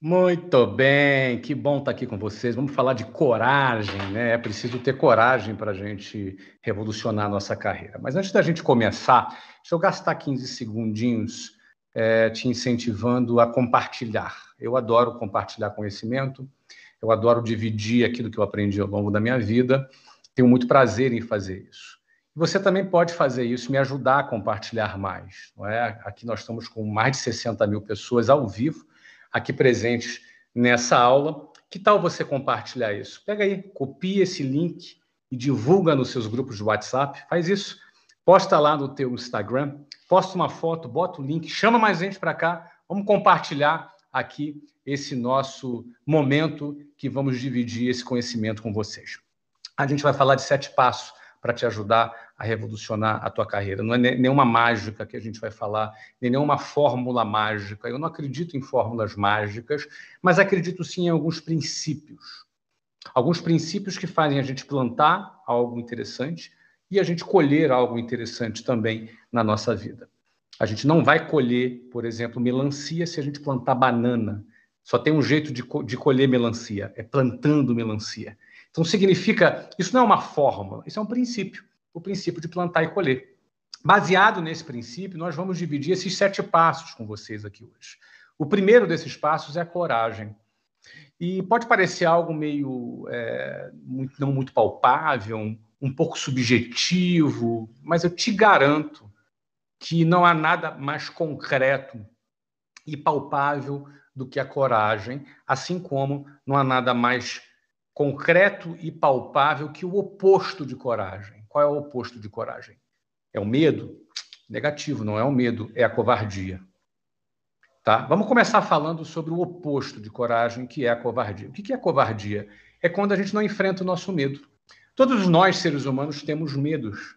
Muito bem, que bom estar aqui com vocês. Vamos falar de coragem, né? É preciso ter coragem para a gente revolucionar a nossa carreira. Mas antes da gente começar, deixa eu gastar 15 segundinhos é, te incentivando a compartilhar. Eu adoro compartilhar conhecimento, eu adoro dividir aquilo que eu aprendi ao longo da minha vida, tenho muito prazer em fazer isso. Você também pode fazer isso, me ajudar a compartilhar mais. Não é? Aqui nós estamos com mais de 60 mil pessoas ao vivo aqui presentes nessa aula. Que tal você compartilhar isso? Pega aí, copia esse link e divulga nos seus grupos de WhatsApp. Faz isso. Posta lá no teu Instagram, posta uma foto, bota o link, chama mais gente para cá. Vamos compartilhar aqui esse nosso momento que vamos dividir esse conhecimento com vocês. A gente vai falar de sete passos para te ajudar a revolucionar a tua carreira. Não é nenhuma mágica que a gente vai falar, nem nenhuma fórmula mágica. Eu não acredito em fórmulas mágicas, mas acredito sim em alguns princípios. Alguns princípios que fazem a gente plantar algo interessante e a gente colher algo interessante também na nossa vida. A gente não vai colher, por exemplo, melancia se a gente plantar banana. Só tem um jeito de, de colher melancia, é plantando melancia. Então, significa, isso não é uma fórmula, isso é um princípio, o princípio de plantar e colher. Baseado nesse princípio, nós vamos dividir esses sete passos com vocês aqui hoje. O primeiro desses passos é a coragem. E pode parecer algo meio é, muito, não muito palpável, um, um pouco subjetivo, mas eu te garanto que não há nada mais concreto e palpável do que a coragem, assim como não há nada mais concreto e palpável que o oposto de coragem. Qual é o oposto de coragem? É o medo? Negativo, não é o medo, é a covardia. Tá? Vamos começar falando sobre o oposto de coragem, que é a covardia. O que é covardia? É quando a gente não enfrenta o nosso medo. Todos nós, seres humanos, temos medos.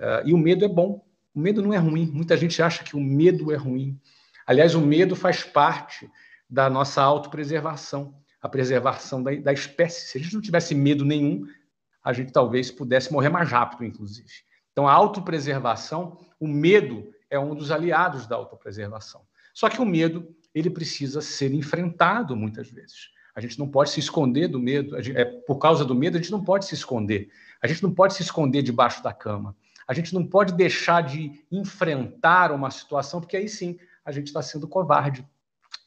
Uh, e o medo é bom. O medo não é ruim. Muita gente acha que o medo é ruim. Aliás, o medo faz parte da nossa autopreservação a preservação da, da espécie. Se a gente não tivesse medo nenhum, a gente talvez pudesse morrer mais rápido, inclusive. Então, a autopreservação, o medo é um dos aliados da autopreservação. Só que o medo, ele precisa ser enfrentado muitas vezes. A gente não pode se esconder do medo. É por causa do medo, a gente não pode se esconder. A gente não pode se esconder debaixo da cama. A gente não pode deixar de enfrentar uma situação, porque aí sim a gente está sendo covarde.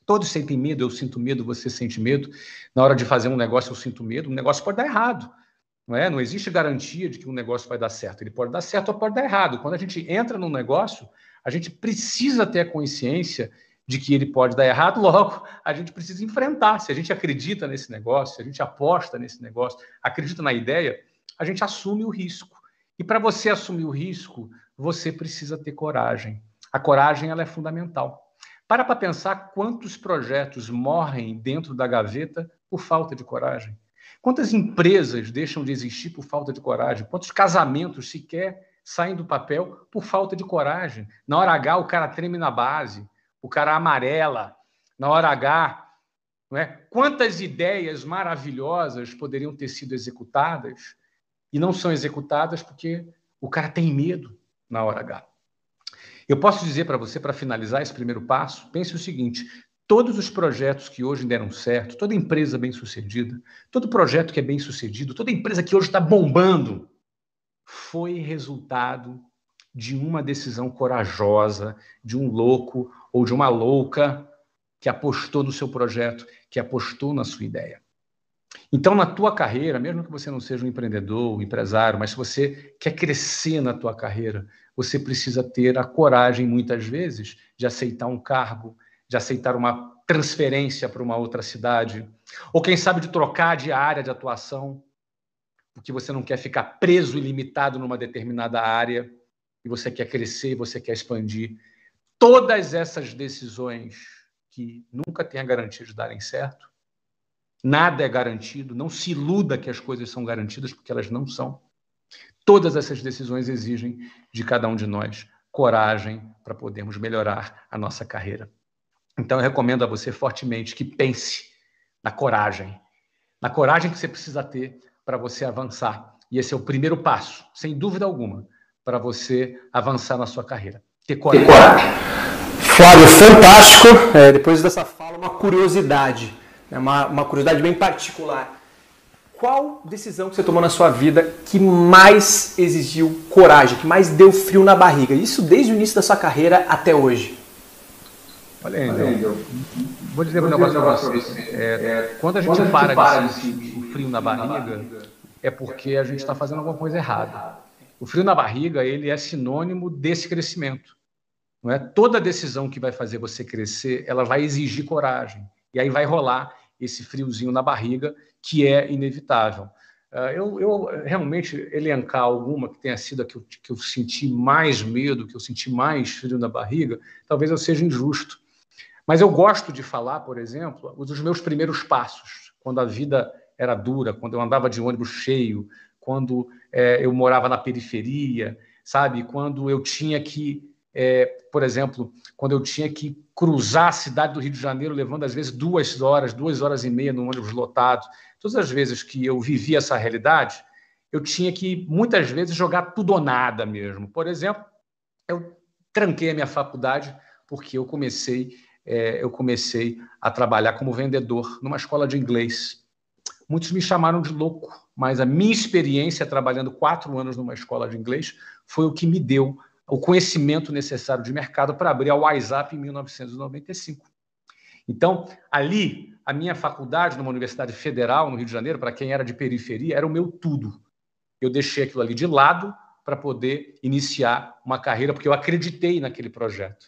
Todos sentem medo, eu sinto medo, você sente medo. Na hora de fazer um negócio, eu sinto medo. Um negócio pode dar errado. Não, é? não existe garantia de que um negócio vai dar certo. Ele pode dar certo ou pode dar errado. Quando a gente entra num negócio, a gente precisa ter a consciência de que ele pode dar errado, logo a gente precisa enfrentar. Se a gente acredita nesse negócio, se a gente aposta nesse negócio, acredita na ideia, a gente assume o risco. E para você assumir o risco, você precisa ter coragem. A coragem ela é fundamental. Para para pensar quantos projetos morrem dentro da gaveta por falta de coragem. Quantas empresas deixam de existir por falta de coragem? Quantos casamentos sequer saem do papel por falta de coragem? Na hora H, o cara treme na base, o cara amarela. Na hora H, não é? quantas ideias maravilhosas poderiam ter sido executadas e não são executadas porque o cara tem medo na hora H? Eu posso dizer para você, para finalizar esse primeiro passo, pense o seguinte: todos os projetos que hoje deram certo, toda empresa bem sucedida, todo projeto que é bem sucedido, toda empresa que hoje está bombando, foi resultado de uma decisão corajosa, de um louco ou de uma louca que apostou no seu projeto, que apostou na sua ideia. Então, na tua carreira, mesmo que você não seja um empreendedor, um empresário, mas se você quer crescer na tua carreira, você precisa ter a coragem, muitas vezes, de aceitar um cargo, de aceitar uma transferência para uma outra cidade, ou quem sabe de trocar de área de atuação, porque você não quer ficar preso e limitado numa determinada área, e você quer crescer, você quer expandir. Todas essas decisões que nunca têm a garantia de darem certo, nada é garantido, não se iluda que as coisas são garantidas, porque elas não são. Todas essas decisões exigem de cada um de nós coragem para podermos melhorar a nossa carreira. Então, eu recomendo a você fortemente que pense na coragem, na coragem que você precisa ter para você avançar. E esse é o primeiro passo, sem dúvida alguma, para você avançar na sua carreira. Ter coragem. Ter coragem. Flávio, fantástico. É, depois dessa fala. Uma curiosidade, né? uma, uma curiosidade bem particular. Qual decisão que você tomou na sua vida que mais exigiu coragem, que mais deu frio na barriga? Isso desde o início da sua carreira até hoje. Olha aí, Angel. Vou dizer um negócio para você. É, é, quando a gente quando para, para de sentir o frio na barriga, é porque a gente está fazendo alguma coisa errada. O frio na barriga ele é sinônimo desse crescimento. Não é toda decisão que vai fazer você crescer, ela vai exigir coragem. E aí vai rolar esse friozinho na barriga que é inevitável. Ah, eu, eu, realmente elencar alguma que tenha sido a que eu, que eu senti mais medo, que eu senti mais frio na barriga, talvez eu seja injusto. Mas eu gosto de falar, por exemplo, dos meus primeiros passos, quando a vida era dura, quando eu andava de ônibus cheio, quando é, eu morava na periferia, sabe? Quando eu tinha que, é, por exemplo, quando eu tinha que cruzar a cidade do Rio de Janeiro, levando às vezes duas horas, duas horas e meia no ônibus lotado. Todas as vezes que eu vivi essa realidade, eu tinha que, muitas vezes, jogar tudo ou nada mesmo. Por exemplo, eu tranquei a minha faculdade porque eu comecei, é, eu comecei a trabalhar como vendedor numa escola de inglês. Muitos me chamaram de louco, mas a minha experiência trabalhando quatro anos numa escola de inglês foi o que me deu o conhecimento necessário de mercado para abrir a WhatsApp em 1995. Então, ali, a minha faculdade, numa universidade federal no Rio de Janeiro, para quem era de periferia, era o meu tudo. Eu deixei aquilo ali de lado para poder iniciar uma carreira, porque eu acreditei naquele projeto.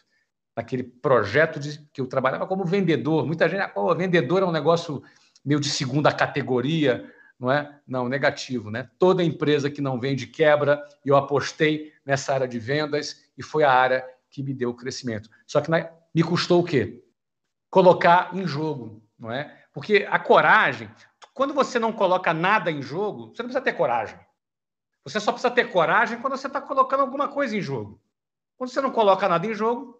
Naquele projeto de, que eu trabalhava como vendedor. Muita gente, ah, vendedor é um negócio meio de segunda categoria, não é? Não, negativo, né? Toda empresa que não vende quebra, e eu apostei nessa área de vendas e foi a área que me deu o crescimento. Só que me custou o quê? Colocar em jogo, não é? Porque a coragem, quando você não coloca nada em jogo, você não precisa ter coragem. Você só precisa ter coragem quando você está colocando alguma coisa em jogo. Quando você não coloca nada em jogo,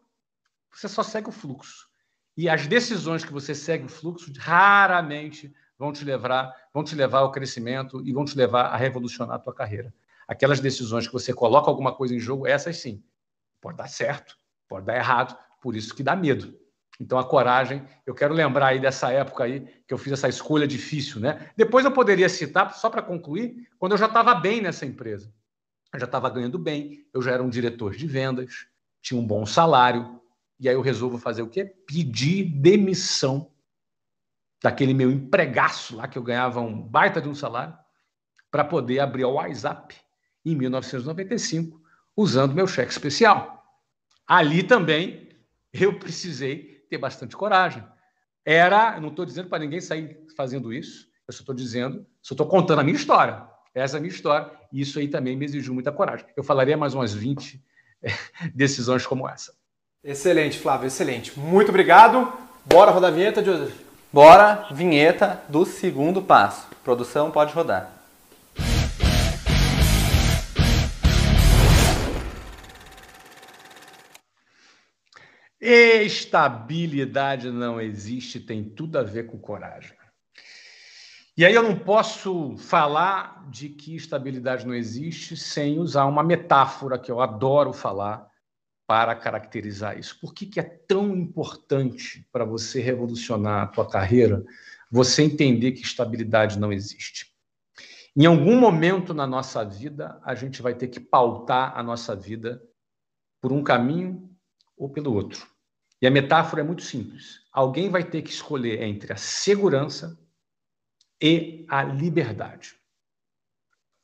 você só segue o fluxo. E as decisões que você segue o fluxo raramente vão te levar, vão te levar ao crescimento e vão te levar a revolucionar a tua carreira. Aquelas decisões que você coloca alguma coisa em jogo, essas sim, pode dar certo, pode dar errado, por isso que dá medo. Então a coragem, eu quero lembrar aí dessa época aí que eu fiz essa escolha difícil, né? Depois eu poderia citar, só para concluir, quando eu já estava bem nessa empresa. Eu já estava ganhando bem, eu já era um diretor de vendas, tinha um bom salário, e aí eu resolvo fazer o quê? Pedir demissão daquele meu empregaço lá, que eu ganhava um baita de um salário, para poder abrir o WhatsApp em 1995, usando meu cheque especial. Ali também eu precisei ter bastante coragem. Era, eu não estou dizendo para ninguém sair fazendo isso, eu só estou dizendo, só estou contando a minha história. Essa é a minha história, e isso aí também me exigiu muita coragem. Eu falaria mais umas 20 decisões como essa. Excelente, Flávio, excelente. Muito obrigado. Bora rodar a vinheta, Joseph. Bora, vinheta do segundo passo. Produção pode rodar. Estabilidade não existe, tem tudo a ver com coragem. E aí eu não posso falar de que estabilidade não existe sem usar uma metáfora que eu adoro falar, para caracterizar isso. Por que, que é tão importante para você revolucionar a tua carreira você entender que estabilidade não existe? Em algum momento na nossa vida, a gente vai ter que pautar a nossa vida por um caminho ou pelo outro. E a metáfora é muito simples. Alguém vai ter que escolher entre a segurança e a liberdade.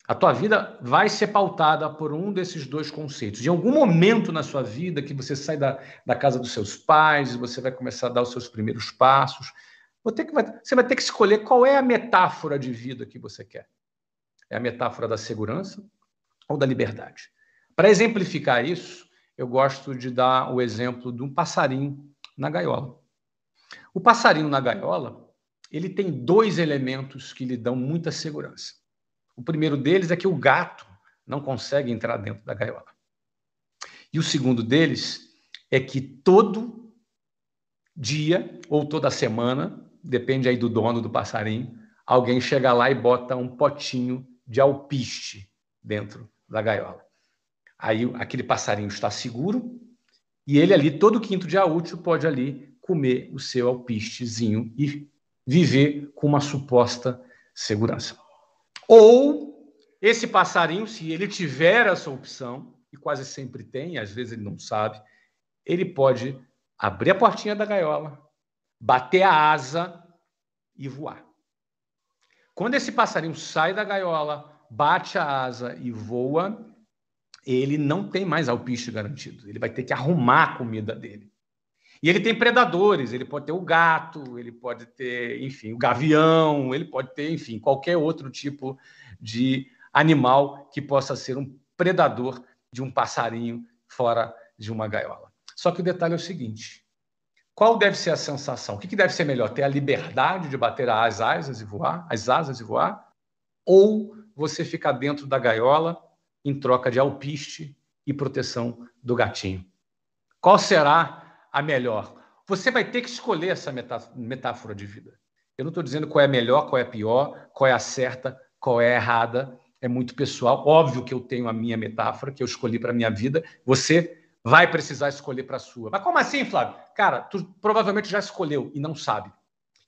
A tua vida vai ser pautada por um desses dois conceitos. Em algum momento na sua vida que você sai da, da casa dos seus pais, você vai começar a dar os seus primeiros passos, você vai ter que escolher qual é a metáfora de vida que você quer. É a metáfora da segurança ou da liberdade? Para exemplificar isso, eu gosto de dar o exemplo de um passarinho na gaiola. O passarinho na gaiola, ele tem dois elementos que lhe dão muita segurança. O primeiro deles é que o gato não consegue entrar dentro da gaiola. E o segundo deles é que todo dia ou toda semana, depende aí do dono do passarinho, alguém chega lá e bota um potinho de alpiste dentro da gaiola. Aí aquele passarinho está seguro e ele ali, todo quinto dia útil, pode ali comer o seu alpistezinho e viver com uma suposta segurança. Ou esse passarinho, se ele tiver essa opção, e quase sempre tem, às vezes ele não sabe, ele pode abrir a portinha da gaiola, bater a asa e voar. Quando esse passarinho sai da gaiola, bate a asa e voa, ele não tem mais alpiste garantido. Ele vai ter que arrumar a comida dele. E ele tem predadores, ele pode ter o gato, ele pode ter, enfim, o gavião, ele pode ter, enfim, qualquer outro tipo de animal que possa ser um predador de um passarinho fora de uma gaiola. Só que o detalhe é o seguinte: qual deve ser a sensação? O que deve ser melhor? Ter a liberdade de bater as asas e voar, as asas e voar, ou você ficar dentro da gaiola em troca de alpiste e proteção do gatinho? Qual será a melhor. Você vai ter que escolher essa metáfora de vida. Eu não estou dizendo qual é a melhor, qual é a pior, qual é a certa, qual é a errada. É muito pessoal. Óbvio que eu tenho a minha metáfora que eu escolhi para a minha vida. Você vai precisar escolher para a sua. Mas como assim, Flávio? Cara, tu provavelmente já escolheu e não sabe.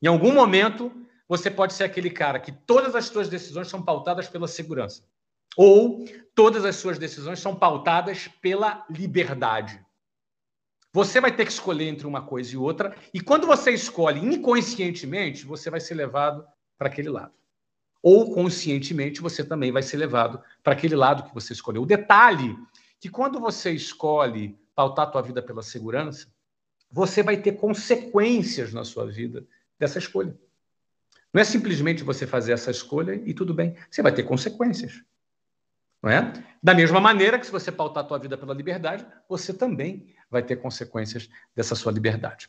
Em algum momento, você pode ser aquele cara que todas as suas decisões são pautadas pela segurança. Ou todas as suas decisões são pautadas pela liberdade. Você vai ter que escolher entre uma coisa e outra, e quando você escolhe inconscientemente, você vai ser levado para aquele lado. Ou conscientemente, você também vai ser levado para aquele lado que você escolheu. O detalhe que quando você escolhe pautar a tua vida pela segurança, você vai ter consequências na sua vida dessa escolha. Não é simplesmente você fazer essa escolha e tudo bem. Você vai ter consequências. Não é? Da mesma maneira que se você pautar a tua vida pela liberdade, você também vai ter consequências dessa sua liberdade.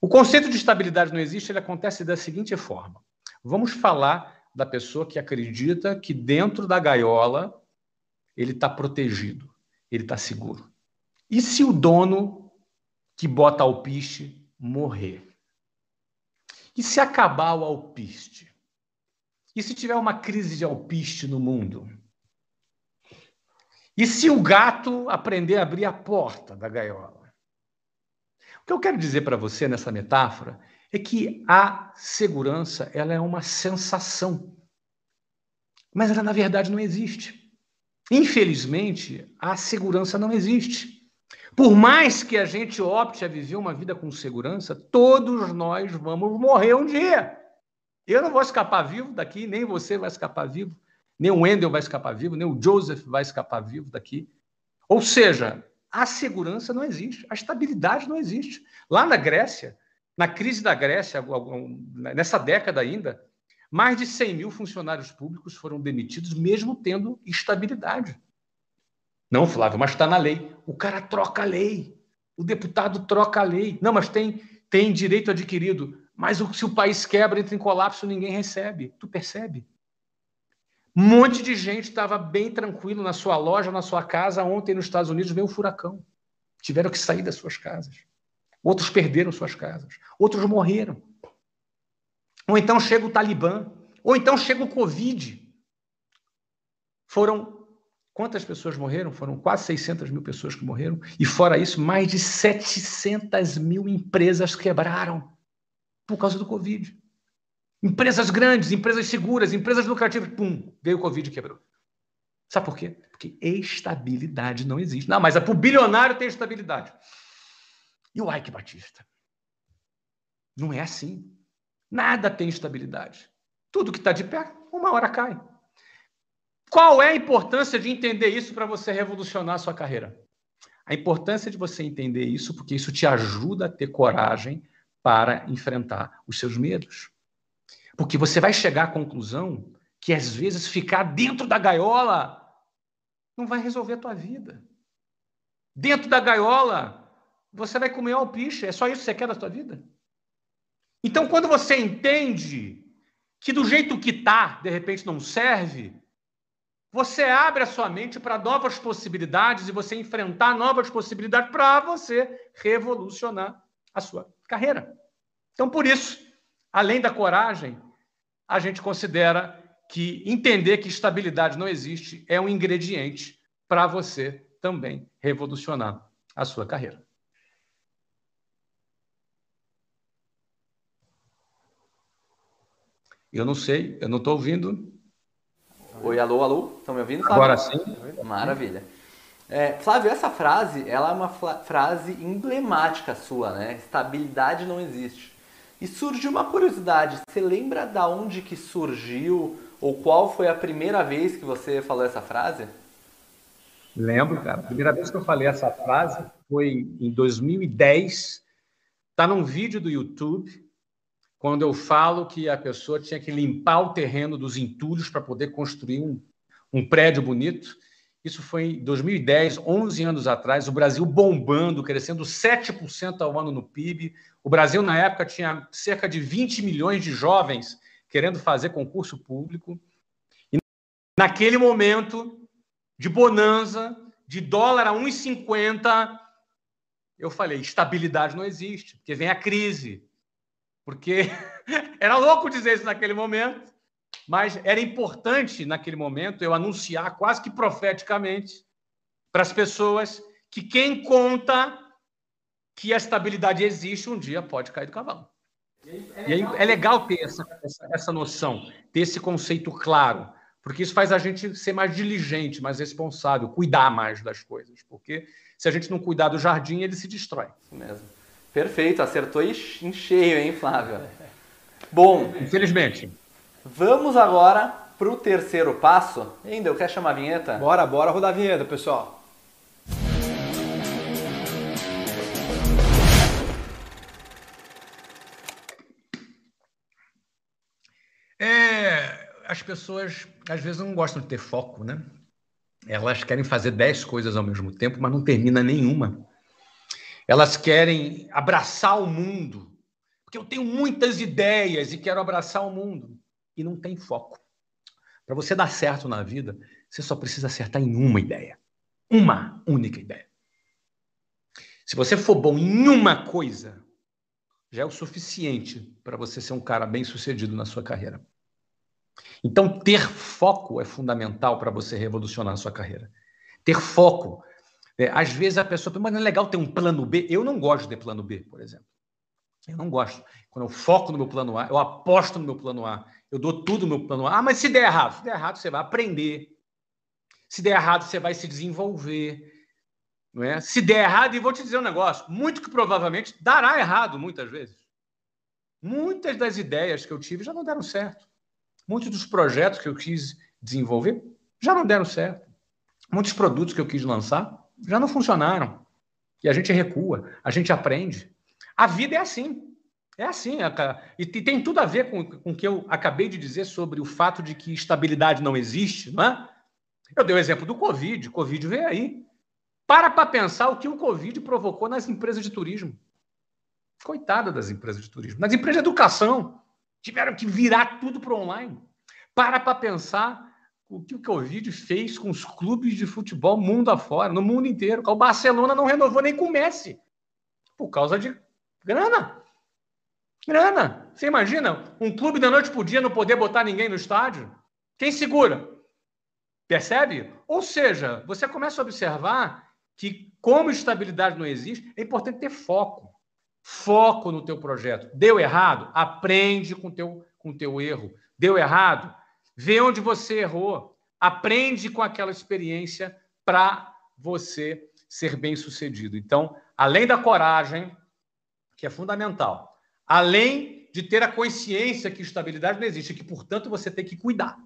O conceito de estabilidade não existe, ele acontece da seguinte forma. Vamos falar da pessoa que acredita que dentro da gaiola ele está protegido, ele está seguro. E se o dono que bota alpiste morrer? E se acabar o alpiste? E se tiver uma crise de alpiste no mundo? E se o gato aprender a abrir a porta da gaiola? O que eu quero dizer para você nessa metáfora é que a segurança ela é uma sensação, mas ela na verdade não existe. Infelizmente, a segurança não existe. Por mais que a gente opte a viver uma vida com segurança, todos nós vamos morrer um dia. Eu não vou escapar vivo daqui, nem você vai escapar vivo. Nem o Wendel vai escapar vivo, nem o Joseph vai escapar vivo daqui. Ou seja, a segurança não existe, a estabilidade não existe. Lá na Grécia, na crise da Grécia, nessa década ainda, mais de 100 mil funcionários públicos foram demitidos, mesmo tendo estabilidade. Não, Flávio, mas está na lei. O cara troca a lei. O deputado troca a lei. Não, mas tem, tem direito adquirido. Mas se o país quebra, entra em colapso, ninguém recebe. Tu percebe? Um monte de gente estava bem tranquilo na sua loja, na sua casa. Ontem, nos Estados Unidos, veio um furacão. Tiveram que sair das suas casas. Outros perderam suas casas. Outros morreram. Ou então chega o Talibã. Ou então chega o Covid. Foram. Quantas pessoas morreram? Foram quase 600 mil pessoas que morreram. E fora isso, mais de 700 mil empresas quebraram por causa do Covid. Empresas grandes, empresas seguras, empresas lucrativas, pum, veio o Covid e quebrou. Sabe por quê? Porque estabilidade não existe. Não, mas é para o bilionário ter estabilidade. E o Ike Batista? Não é assim. Nada tem estabilidade. Tudo que está de pé, uma hora cai. Qual é a importância de entender isso para você revolucionar a sua carreira? A importância de você entender isso, porque isso te ajuda a ter coragem para enfrentar os seus medos. Porque você vai chegar à conclusão que às vezes ficar dentro da gaiola não vai resolver a tua vida. Dentro da gaiola, você vai comer alpiche, é só isso que você quer da tua vida? Então, quando você entende que do jeito que tá, de repente não serve, você abre a sua mente para novas possibilidades e você enfrentar novas possibilidades para você revolucionar a sua carreira. Então, por isso, além da coragem, a gente considera que entender que estabilidade não existe é um ingrediente para você também revolucionar a sua carreira. Eu não sei, eu não estou ouvindo. Oi, alô, alô, estão me ouvindo, Flávio? Agora sim. Maravilha. É, Flávio, essa frase, ela é uma frase emblemática sua, né? Estabilidade não existe. E surgiu uma curiosidade, você lembra da onde que surgiu ou qual foi a primeira vez que você falou essa frase? Lembro, cara. A primeira vez que eu falei essa frase foi em 2010. Está num vídeo do YouTube, quando eu falo que a pessoa tinha que limpar o terreno dos entulhos para poder construir um, um prédio bonito. Isso foi em 2010, 11 anos atrás, o Brasil bombando, crescendo 7% ao ano no PIB. O Brasil, na época, tinha cerca de 20 milhões de jovens querendo fazer concurso público. E naquele momento de bonança, de dólar a 1,50, eu falei: estabilidade não existe, porque vem a crise. Porque era louco dizer isso naquele momento, mas era importante naquele momento eu anunciar quase que profeticamente para as pessoas que quem conta que a estabilidade existe um dia pode cair do cavalo. E aí é legal ter essa, essa, essa noção, ter esse conceito claro, porque isso faz a gente ser mais diligente, mais responsável, cuidar mais das coisas, porque se a gente não cuidar do jardim, ele se destrói. Isso mesmo. Perfeito, acertou em cheio, hein, Flávio? Bom. Infelizmente. Vamos agora para o terceiro passo. Ainda, eu quero chamar a vinheta? Bora, bora rodar a vinheta, pessoal. Pessoas às vezes não gostam de ter foco, né? Elas querem fazer dez coisas ao mesmo tempo, mas não termina nenhuma. Elas querem abraçar o mundo, porque eu tenho muitas ideias e quero abraçar o mundo, e não tem foco. Para você dar certo na vida, você só precisa acertar em uma ideia. Uma única ideia. Se você for bom em uma coisa, já é o suficiente para você ser um cara bem sucedido na sua carreira. Então, ter foco é fundamental para você revolucionar a sua carreira. Ter foco é, às vezes a pessoa, mas não é legal ter um plano B. Eu não gosto de plano B, por exemplo. Eu não gosto. Quando eu foco no meu plano A, eu aposto no meu plano A, eu dou tudo no meu plano A. Ah, mas se der errado, se der errado, você vai aprender. Se der errado, você vai se desenvolver. Não é? Se der errado, e vou te dizer um negócio, muito que provavelmente dará errado muitas vezes. Muitas das ideias que eu tive já não deram certo. Muitos dos projetos que eu quis desenvolver já não deram certo. Muitos produtos que eu quis lançar já não funcionaram. E a gente recua, a gente aprende. A vida é assim. É assim. E tem tudo a ver com, com o que eu acabei de dizer sobre o fato de que estabilidade não existe, não é? Eu dei o exemplo do Covid. O Covid veio aí. Para para pensar o que o Covid provocou nas empresas de turismo. Coitada das empresas de turismo. Nas empresas de educação. Tiveram que virar tudo para online. Para para pensar o que o Covid fez com os clubes de futebol mundo afora, no mundo inteiro. O Barcelona não renovou nem com o Messi, por causa de grana. Grana. Você imagina um clube da noite para dia não poder botar ninguém no estádio? Quem segura? Percebe? Ou seja, você começa a observar que, como estabilidade não existe, é importante ter foco. Foco no teu projeto. Deu errado? Aprende com teu, com teu erro. Deu errado? Vê onde você errou, aprende com aquela experiência para você ser bem sucedido. Então, além da coragem, que é fundamental, além de ter a consciência que estabilidade não existe, que, portanto, você tem que cuidar.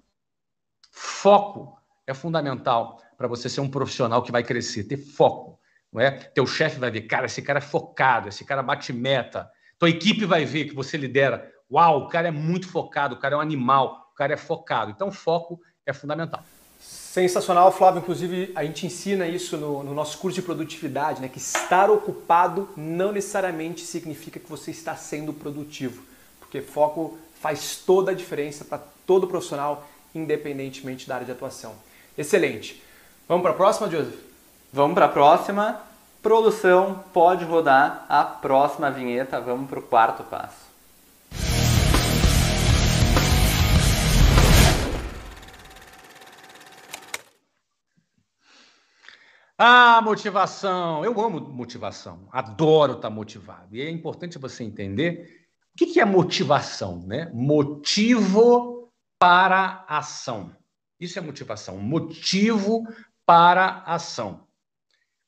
Foco é fundamental para você ser um profissional que vai crescer, ter foco. Não é? Teu chefe vai ver, cara, esse cara é focado, esse cara bate meta. Tua equipe vai ver que você lidera. Uau, o cara é muito focado, o cara é um animal, cara é focado. Então, foco é fundamental. Sensacional, Flávio. Inclusive, a gente ensina isso no, no, nosso curso de produtividade, né? Que estar ocupado não necessariamente significa que você está sendo produtivo, porque foco faz toda a diferença para todo profissional, independentemente da área de atuação. Excelente. Vamos para a próxima, Joseph? Vamos para a próxima. Produção, pode rodar a próxima vinheta. Vamos para o quarto passo. Ah, motivação. Eu amo motivação. Adoro estar motivado. E é importante você entender o que é motivação? Né? Motivo para ação. Isso é motivação. Motivo para ação.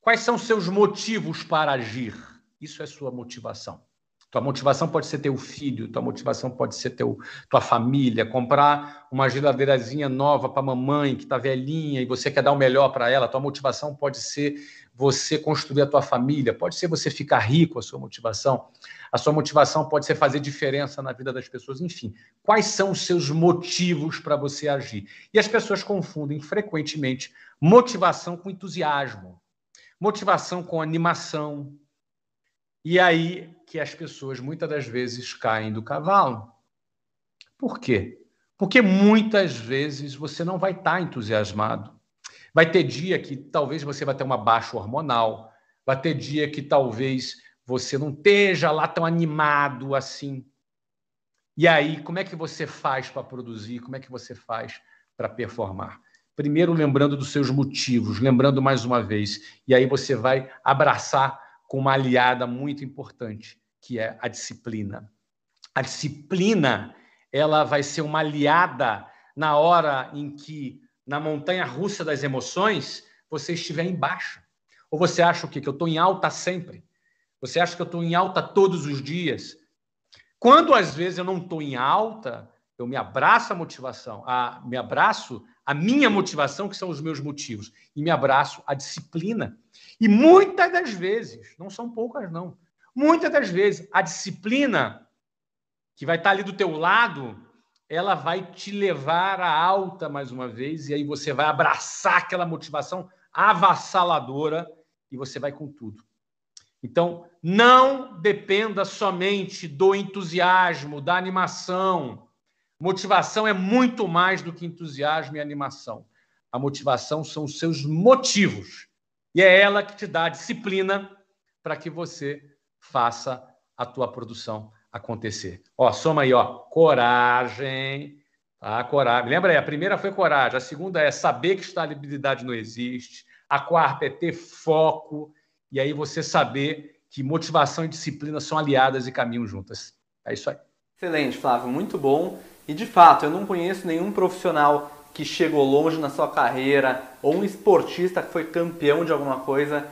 Quais são seus motivos para agir? Isso é sua motivação. Tua motivação pode ser teu filho, tua motivação pode ser teu, tua família, comprar uma geladeirazinha nova para mamãe que está velhinha e você quer dar o melhor para ela. Tua motivação pode ser você construir a tua família, pode ser você ficar rico, a sua motivação. A sua motivação pode ser fazer diferença na vida das pessoas. Enfim, quais são os seus motivos para você agir? E as pessoas confundem frequentemente motivação com entusiasmo, motivação com animação. E aí que as pessoas muitas das vezes caem do cavalo. Por quê? Porque muitas vezes você não vai estar entusiasmado. Vai ter dia que talvez você vai ter uma baixa hormonal, vai ter dia que talvez você não esteja lá tão animado assim. E aí, como é que você faz para produzir? Como é que você faz para performar? Primeiro, lembrando dos seus motivos, lembrando mais uma vez. E aí você vai abraçar com uma aliada muito importante, que é a disciplina. A disciplina, ela vai ser uma aliada na hora em que, na montanha russa das emoções, você estiver embaixo. Ou você acha o quê? Que eu estou em alta sempre? Você acha que eu estou em alta todos os dias? Quando às vezes eu não estou em alta, eu me abraço a motivação, a, me abraço a minha motivação, que são os meus motivos, e me abraço a disciplina. E muitas das vezes, não são poucas não, Muitas das vezes, a disciplina que vai estar ali do teu lado, ela vai te levar à alta mais uma vez, e aí você vai abraçar aquela motivação avassaladora e você vai com tudo. Então, não dependa somente do entusiasmo, da animação. Motivação é muito mais do que entusiasmo e animação. A motivação são os seus motivos. E é ela que te dá a disciplina para que você faça a tua produção acontecer. Ó, soma aí, ó, coragem, tá? Coragem. Lembra aí, a primeira foi coragem, a segunda é saber que estabilidade não existe, a quarta é ter foco, e aí você saber que motivação e disciplina são aliadas e caminham juntas. É isso aí. Excelente, Flávio, muito bom. E de fato, eu não conheço nenhum profissional que chegou longe na sua carreira ou um esportista que foi campeão de alguma coisa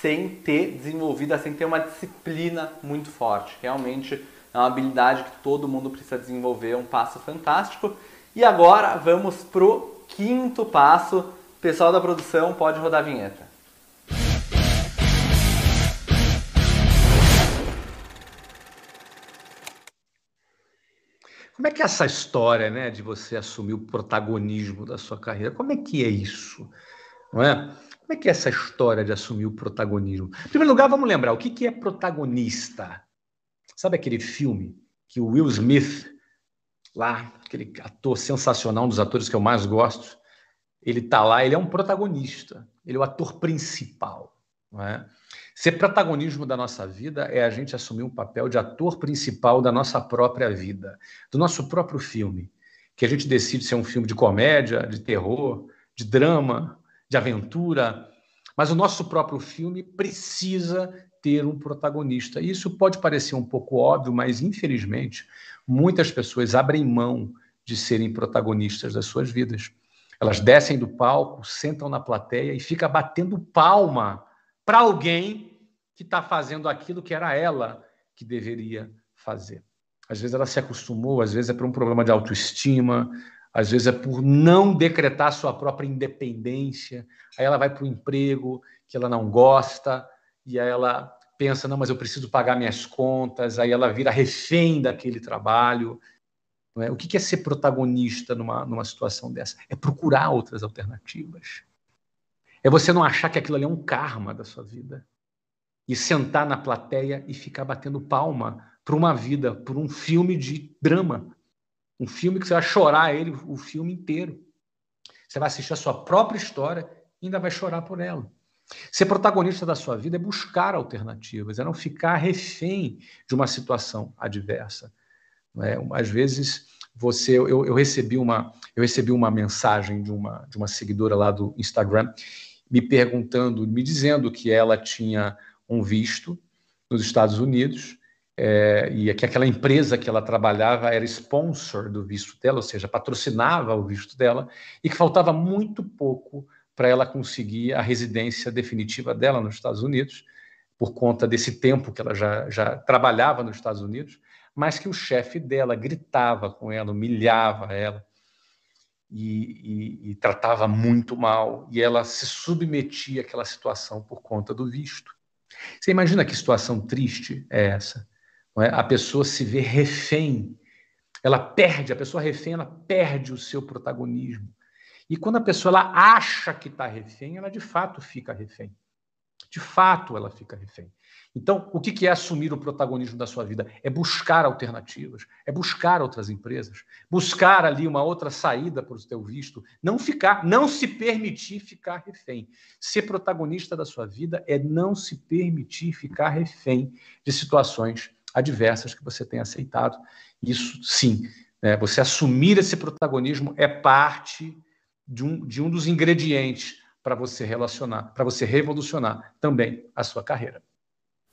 sem ter desenvolvida, sem ter uma disciplina muito forte. Realmente é uma habilidade que todo mundo precisa desenvolver, é um passo fantástico. E agora vamos pro quinto passo. pessoal da produção pode rodar a vinheta. Como é que é essa história, né, de você assumir o protagonismo da sua carreira? Como é que é isso? Não é? Como é que é essa história de assumir o protagonismo? Em primeiro lugar, vamos lembrar o que, que é protagonista. Sabe aquele filme que o Will Smith, lá, aquele ator sensacional, um dos atores que eu mais gosto, ele está lá, ele é um protagonista, ele é o ator principal. Não é? Ser protagonismo da nossa vida é a gente assumir um papel de ator principal da nossa própria vida, do nosso próprio filme, que a gente decide ser um filme de comédia, de terror, de drama, de aventura, mas o nosso próprio filme precisa ter um protagonista. Isso pode parecer um pouco óbvio, mas infelizmente muitas pessoas abrem mão de serem protagonistas das suas vidas. Elas descem do palco, sentam na plateia e ficam batendo palma para alguém que está fazendo aquilo que era ela que deveria fazer. Às vezes ela se acostumou, às vezes é por um problema de autoestima, às vezes é por não decretar sua própria independência. Aí ela vai para o emprego que ela não gosta, e aí ela pensa: não, mas eu preciso pagar minhas contas. Aí ela vira refém daquele trabalho. É? O que é ser protagonista numa, numa situação dessa? É procurar outras alternativas. É você não achar que aquilo ali é um karma da sua vida. E sentar na plateia e ficar batendo palma para uma vida, por um filme de drama. Um filme que você vai chorar ele o filme inteiro. Você vai assistir a sua própria história e ainda vai chorar por ela. Ser protagonista da sua vida é buscar alternativas, é não ficar refém de uma situação adversa. É? Às vezes você, eu, eu, recebi uma, eu recebi uma mensagem de uma, de uma seguidora lá do Instagram me perguntando, me dizendo que ela tinha um visto nos Estados Unidos é, e que aquela empresa que ela trabalhava era sponsor do visto dela, ou seja, patrocinava o visto dela, e que faltava muito pouco para ela conseguir a residência definitiva dela nos Estados Unidos, por conta desse tempo que ela já, já trabalhava nos Estados Unidos, mas que o chefe dela gritava com ela, humilhava ela e, e, e tratava muito mal, e ela se submetia àquela situação por conta do visto. Você imagina que situação triste é essa? É? A pessoa se vê refém, ela perde, a pessoa refém, ela perde o seu protagonismo. E quando a pessoa ela acha que está refém, ela de fato fica refém. De fato, ela fica refém. Então, o que é assumir o protagonismo da sua vida? É buscar alternativas, é buscar outras empresas, buscar ali uma outra saída para o seu visto, não ficar, não se permitir ficar refém. Ser protagonista da sua vida é não se permitir ficar refém de situações adversas que você tem aceitado. Isso, sim, né? você assumir esse protagonismo é parte de um, de um dos ingredientes para você relacionar, para você revolucionar também a sua carreira.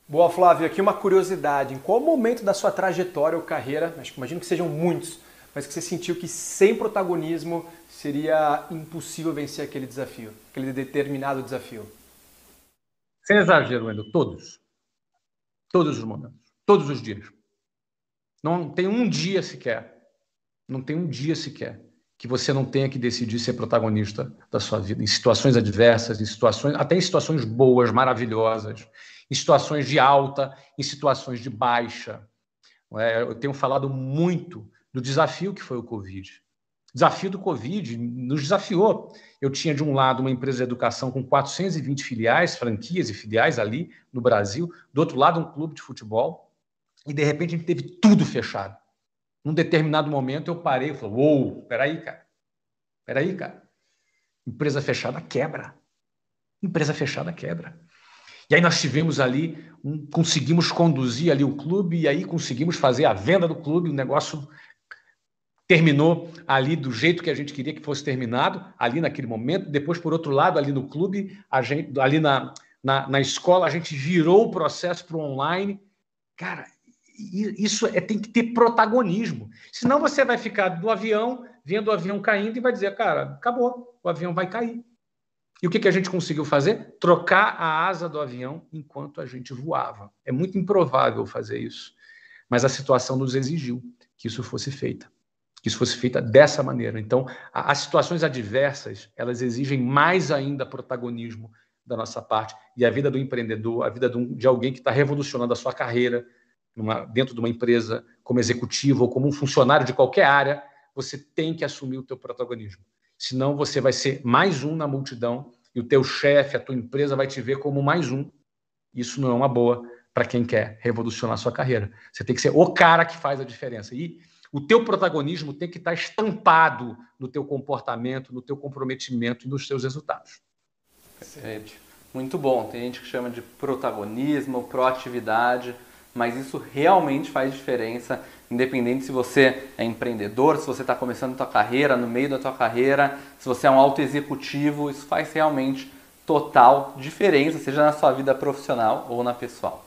Boa, Flávio. Aqui uma curiosidade. Em qual momento da sua trajetória ou carreira, acho que imagino que sejam muitos, mas que você sentiu que sem protagonismo seria impossível vencer aquele desafio, aquele determinado desafio? Sem exagero, Wendel, todos. Todos os momentos. Todos os dias. Não tem um dia sequer. Não tem um dia sequer que você não tenha que decidir ser protagonista da sua vida, em situações adversas, em situações, até em situações boas, maravilhosas, em situações de alta, em situações de baixa. É, eu tenho falado muito do desafio que foi o Covid. Desafio do Covid nos desafiou. Eu tinha, de um lado, uma empresa de educação com 420 filiais, franquias e filiais ali no Brasil, do outro lado, um clube de futebol, e de repente a gente teve tudo fechado. Num determinado momento eu parei e falei: Uou, peraí, cara. Peraí, cara. Empresa fechada quebra. Empresa fechada quebra. E aí nós tivemos ali, um, conseguimos conduzir ali o clube, e aí conseguimos fazer a venda do clube, o negócio terminou ali do jeito que a gente queria que fosse terminado, ali naquele momento. Depois, por outro lado, ali no clube, gente, ali na, na, na escola, a gente virou o processo para o online. Cara, isso é, tem que ter protagonismo. Senão você vai ficar do avião, vendo o avião caindo e vai dizer, cara, acabou, o avião vai cair. E o que, que a gente conseguiu fazer? Trocar a asa do avião enquanto a gente voava. É muito improvável fazer isso. Mas a situação nos exigiu que isso fosse feita. Que isso fosse feita dessa maneira. Então, as situações adversas, elas exigem mais ainda protagonismo da nossa parte. E a vida do empreendedor, a vida de, de alguém que está revolucionando a sua carreira, numa, dentro de uma empresa, como executivo ou como um funcionário de qualquer área, você tem que assumir o teu protagonismo. Senão você vai ser mais um na multidão e o teu chefe, a tua empresa vai te ver como mais um. Isso não é uma boa para quem quer revolucionar a sua carreira. Você tem que ser o cara que faz a diferença. E o teu protagonismo tem que estar estampado no teu comportamento, no teu comprometimento e nos teus resultados. Perfeito. Muito bom. Tem gente que chama de protagonismo, proatividade mas isso realmente faz diferença, independente se você é empreendedor, se você está começando a tua carreira, no meio da tua carreira, se você é um auto executivo, isso faz realmente total diferença, seja na sua vida profissional ou na pessoal.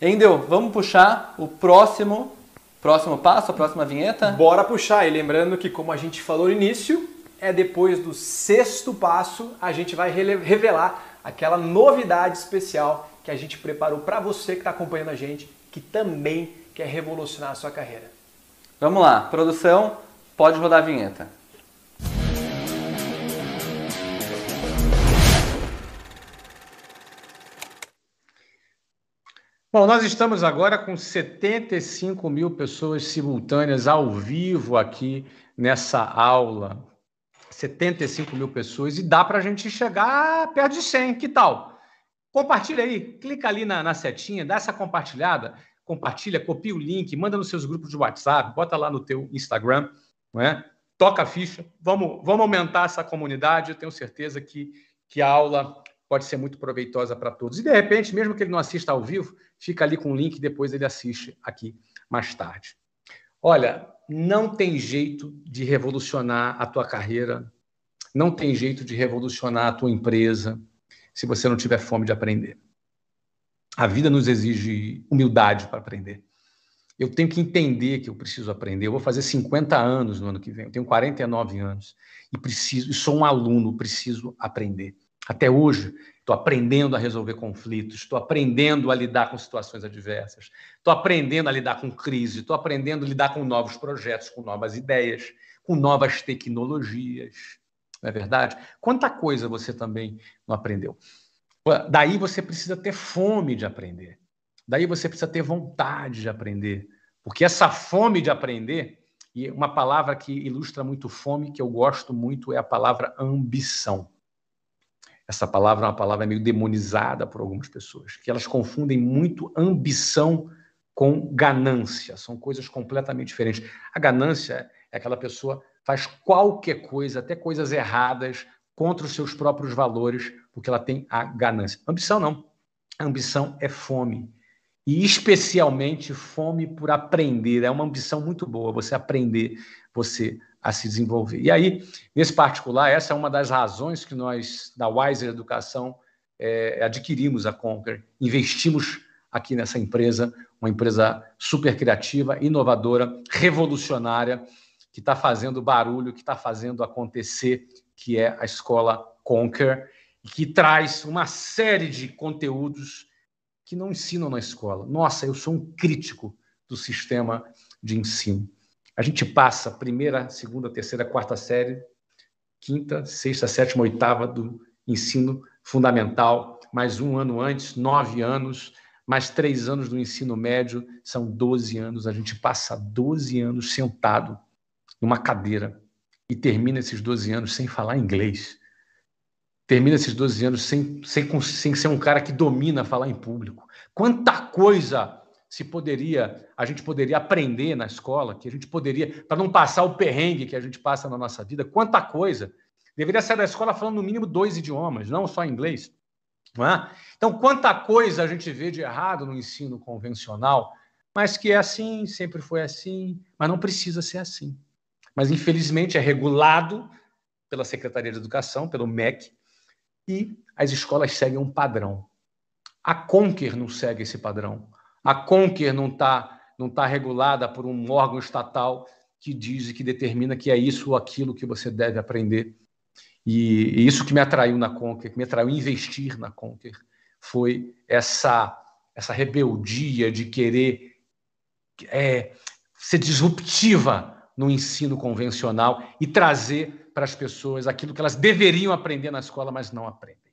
Endel, vamos puxar o próximo próximo passo, a próxima vinheta? Bora puxar, e lembrando que como a gente falou no início, é depois do sexto passo a gente vai revelar aquela novidade especial que a gente preparou para você que está acompanhando a gente, que também quer revolucionar a sua carreira. Vamos lá, produção, pode rodar a vinheta. Bom, nós estamos agora com 75 mil pessoas simultâneas ao vivo aqui nessa aula. 75 mil pessoas e dá para a gente chegar perto de 100, que tal? Compartilha aí, clica ali na, na setinha, dá essa compartilhada, compartilha, copia o link, manda nos seus grupos de WhatsApp, bota lá no teu Instagram, não é? toca a ficha, vamos, vamos aumentar essa comunidade, eu tenho certeza que, que a aula pode ser muito proveitosa para todos. E, de repente, mesmo que ele não assista ao vivo, fica ali com o link e depois ele assiste aqui mais tarde. Olha, não tem jeito de revolucionar a tua carreira, não tem jeito de revolucionar a tua empresa, se você não tiver fome de aprender. A vida nos exige humildade para aprender. Eu tenho que entender que eu preciso aprender. Eu vou fazer 50 anos no ano que vem. Eu tenho 49 anos e preciso, e sou um aluno, preciso aprender. Até hoje, estou aprendendo a resolver conflitos, estou aprendendo a lidar com situações adversas, estou aprendendo a lidar com crise, estou aprendendo a lidar com novos projetos, com novas ideias, com novas tecnologias. Não é verdade? Quanta coisa você também não aprendeu. Daí você precisa ter fome de aprender. Daí você precisa ter vontade de aprender. Porque essa fome de aprender, e uma palavra que ilustra muito fome, que eu gosto muito, é a palavra ambição. Essa palavra é uma palavra meio demonizada por algumas pessoas, que elas confundem muito ambição com ganância. São coisas completamente diferentes. A ganância é aquela pessoa faz qualquer coisa, até coisas erradas, contra os seus próprios valores, porque ela tem a ganância. Ambição não. Ambição é fome. E especialmente fome por aprender. É uma ambição muito boa, você aprender, você a se desenvolver. E aí, nesse particular, essa é uma das razões que nós, da Wiser Educação, é, adquirimos a Conquer, investimos aqui nessa empresa, uma empresa super criativa, inovadora, revolucionária, que está fazendo barulho, que está fazendo acontecer, que é a escola Conquer, que traz uma série de conteúdos que não ensinam na escola. Nossa, eu sou um crítico do sistema de ensino. A gente passa primeira, segunda, terceira, quarta série, quinta, sexta, sétima, oitava do ensino fundamental, mais um ano antes, nove anos, mais três anos do ensino médio, são doze anos. A gente passa doze anos sentado numa cadeira e termina esses 12 anos sem falar inglês. Termina esses 12 anos sem, sem, sem ser um cara que domina falar em público. Quanta coisa se poderia, a gente poderia aprender na escola, que a gente poderia, para não passar o perrengue que a gente passa na nossa vida, quanta coisa. Deveria sair da escola falando no mínimo dois idiomas, não só inglês. Não é? Então, quanta coisa a gente vê de errado no ensino convencional, mas que é assim, sempre foi assim, mas não precisa ser assim mas infelizmente é regulado pela Secretaria de Educação, pelo MEC, e as escolas seguem um padrão. A Conquer não segue esse padrão. A Conquer não está não tá regulada por um órgão estatal que diz e que determina que é isso ou aquilo que você deve aprender. E, e isso que me atraiu na Conquer, que me atraiu investir na Conquer, foi essa, essa rebeldia de querer é, ser disruptiva no ensino convencional e trazer para as pessoas aquilo que elas deveriam aprender na escola, mas não aprendem.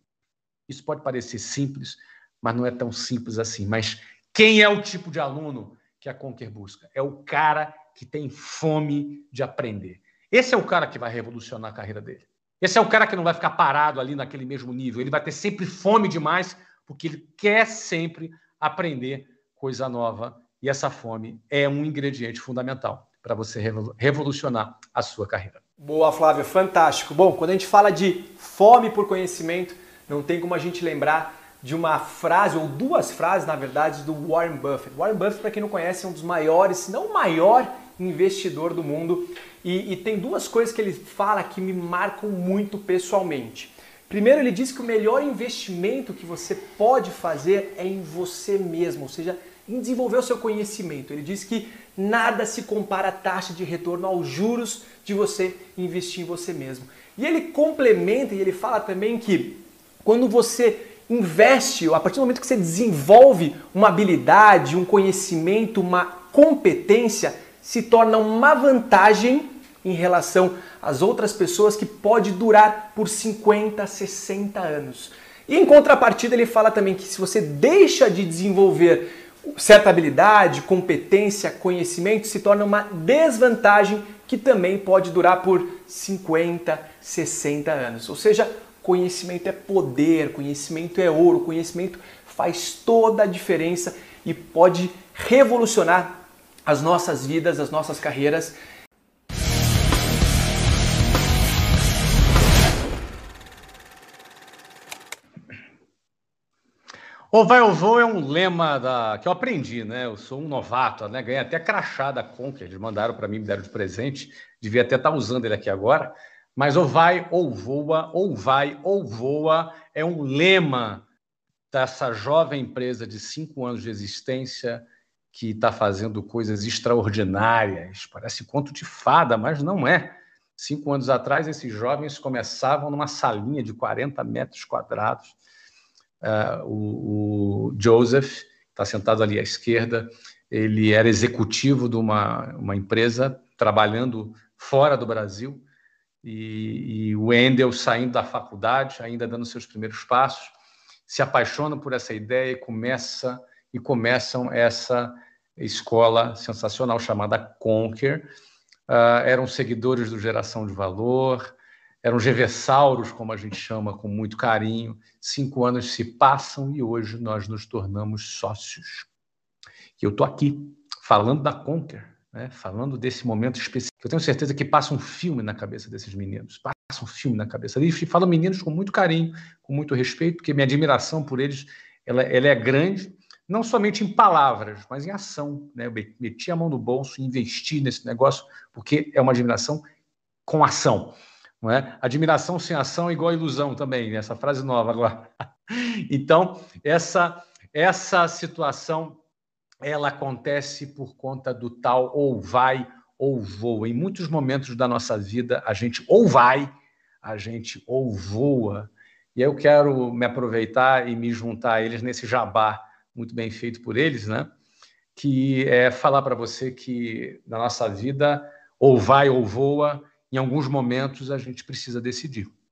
Isso pode parecer simples, mas não é tão simples assim. Mas quem é o tipo de aluno que a Conquer busca? É o cara que tem fome de aprender. Esse é o cara que vai revolucionar a carreira dele. Esse é o cara que não vai ficar parado ali naquele mesmo nível. Ele vai ter sempre fome demais, porque ele quer sempre aprender coisa nova. E essa fome é um ingrediente fundamental para você revolucionar a sua carreira. Boa, Flávio, fantástico. Bom, quando a gente fala de fome por conhecimento, não tem como a gente lembrar de uma frase, ou duas frases, na verdade, do Warren Buffett. Warren Buffett, para quem não conhece, é um dos maiores, se não o maior investidor do mundo. E, e, tem duas coisas que ele fala que me marcam muito pessoalmente. Primeiro, ele diz que o melhor investimento que você pode fazer é em você mesmo, ou seja, em desenvolver o seu conhecimento. Ele diz que nada se compara à taxa de retorno aos juros de você investir em você mesmo. E ele complementa e ele fala também que quando você investe, a partir do momento que você desenvolve uma habilidade, um conhecimento, uma competência, se torna uma vantagem em relação às outras pessoas que pode durar por 50, 60 anos. E em contrapartida, ele fala também que se você deixa de desenvolver certa habilidade, competência, conhecimento se torna uma desvantagem que também pode durar por 50, 60 anos. Ou seja, conhecimento é poder, conhecimento é ouro, conhecimento faz toda a diferença e pode revolucionar as nossas vidas, as nossas carreiras Ou vai ou vou é um lema da... que eu aprendi, né? Eu sou um novato, né? Ganhei até crachá da Conquer, eles mandaram para mim, me deram de presente. Devia até estar tá usando ele aqui agora. Mas ou vai ou voa, ou vai ou voa é um lema dessa jovem empresa de cinco anos de existência que está fazendo coisas extraordinárias. Parece conto de fada, mas não é. Cinco anos atrás, esses jovens começavam numa salinha de 40 metros quadrados. Uh, o, o, Joseph, está sentado ali à esquerda, ele era executivo de uma, uma empresa trabalhando fora do Brasil. E, e o Wendel, saindo da faculdade, ainda dando seus primeiros passos, se apaixonam por essa ideia e começa e começam essa escola sensacional chamada Conquer. Uh, eram seguidores do Geração de Valor, eram gevessauros, como a gente chama com muito carinho. Cinco anos se passam e hoje nós nos tornamos sócios. E eu estou aqui falando da Conquer, né? falando desse momento específico. Eu tenho certeza que passa um filme na cabeça desses meninos, passa um filme na cabeça deles. E falo meninos com muito carinho, com muito respeito, porque minha admiração por eles ela, ela é grande, não somente em palavras, mas em ação. Né? Eu meti a mão no bolso e investi nesse negócio, porque é uma admiração com ação. Não é? Admiração sem ação é igual ilusão também, né? essa frase nova agora. Então, essa, essa situação ela acontece por conta do tal ou vai ou voa. Em muitos momentos da nossa vida, a gente ou vai, a gente ou voa. E eu quero me aproveitar e me juntar a eles nesse jabá muito bem feito por eles, né? Que é falar para você que na nossa vida ou vai ou voa, em alguns momentos a gente precisa decidir.